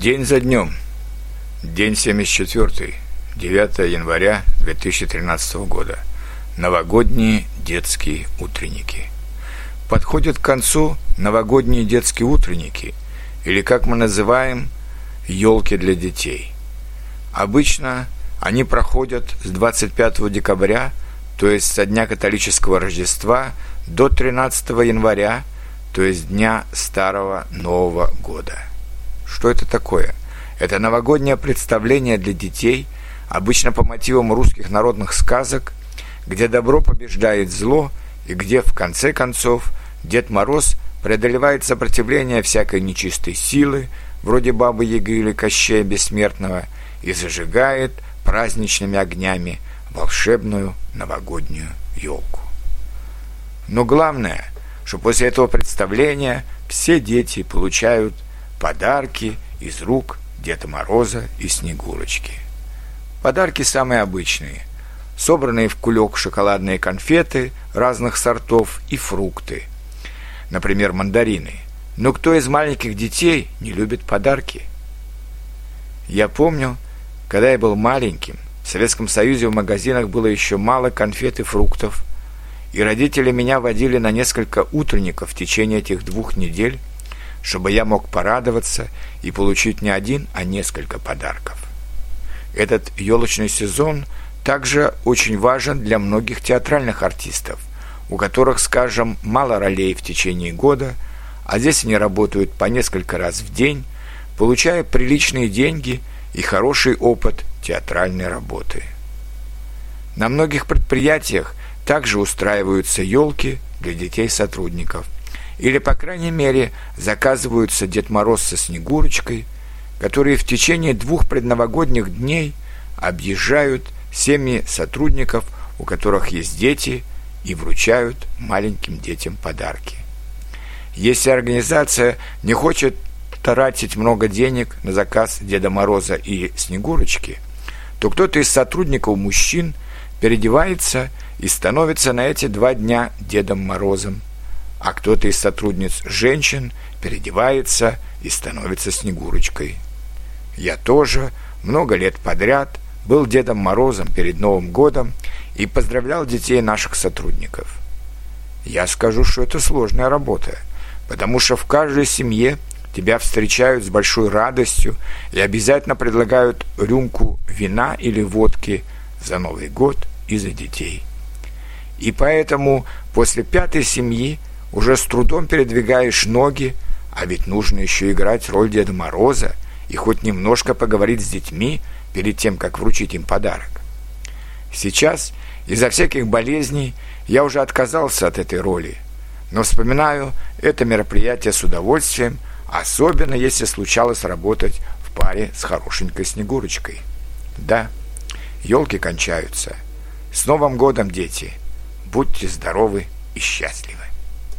День за днем. День 74. 9 января 2013 года. Новогодние детские утренники. Подходят к концу новогодние детские утренники, или как мы называем, елки для детей. Обычно они проходят с 25 декабря, то есть со дня католического Рождества, до 13 января, то есть дня Старого Нового года. Что это такое? Это новогоднее представление для детей, обычно по мотивам русских народных сказок, где добро побеждает зло и где, в конце концов, Дед Мороз преодолевает сопротивление всякой нечистой силы, вроде Бабы Яги или Кощея Бессмертного, и зажигает праздничными огнями волшебную новогоднюю елку. Но главное, что после этого представления все дети получают подарки из рук Деда Мороза и Снегурочки. Подарки самые обычные. Собранные в кулек шоколадные конфеты разных сортов и фрукты. Например, мандарины. Но кто из маленьких детей не любит подарки? Я помню, когда я был маленьким, в Советском Союзе в магазинах было еще мало конфет и фруктов, и родители меня водили на несколько утренников в течение этих двух недель, чтобы я мог порадоваться и получить не один, а несколько подарков. Этот елочный сезон также очень важен для многих театральных артистов, у которых, скажем, мало ролей в течение года, а здесь они работают по несколько раз в день, получая приличные деньги и хороший опыт театральной работы. На многих предприятиях также устраиваются елки для детей сотрудников, или, по крайней мере, заказываются Дед Мороз со Снегурочкой, которые в течение двух предновогодних дней объезжают семьи сотрудников, у которых есть дети, и вручают маленьким детям подарки. Если организация не хочет тратить много денег на заказ Деда Мороза и Снегурочки, то кто-то из сотрудников мужчин переодевается и становится на эти два дня Дедом Морозом а кто-то из сотрудниц женщин переодевается и становится Снегурочкой. Я тоже много лет подряд был Дедом Морозом перед Новым годом и поздравлял детей наших сотрудников. Я скажу, что это сложная работа, потому что в каждой семье тебя встречают с большой радостью и обязательно предлагают рюмку вина или водки за Новый год и за детей. И поэтому после пятой семьи уже с трудом передвигаешь ноги, а ведь нужно еще играть роль Деда Мороза и хоть немножко поговорить с детьми перед тем, как вручить им подарок. Сейчас из-за всяких болезней я уже отказался от этой роли, но вспоминаю это мероприятие с удовольствием, особенно если случалось работать в паре с хорошенькой Снегурочкой. Да, елки кончаются. С Новым годом, дети! Будьте здоровы и счастливы!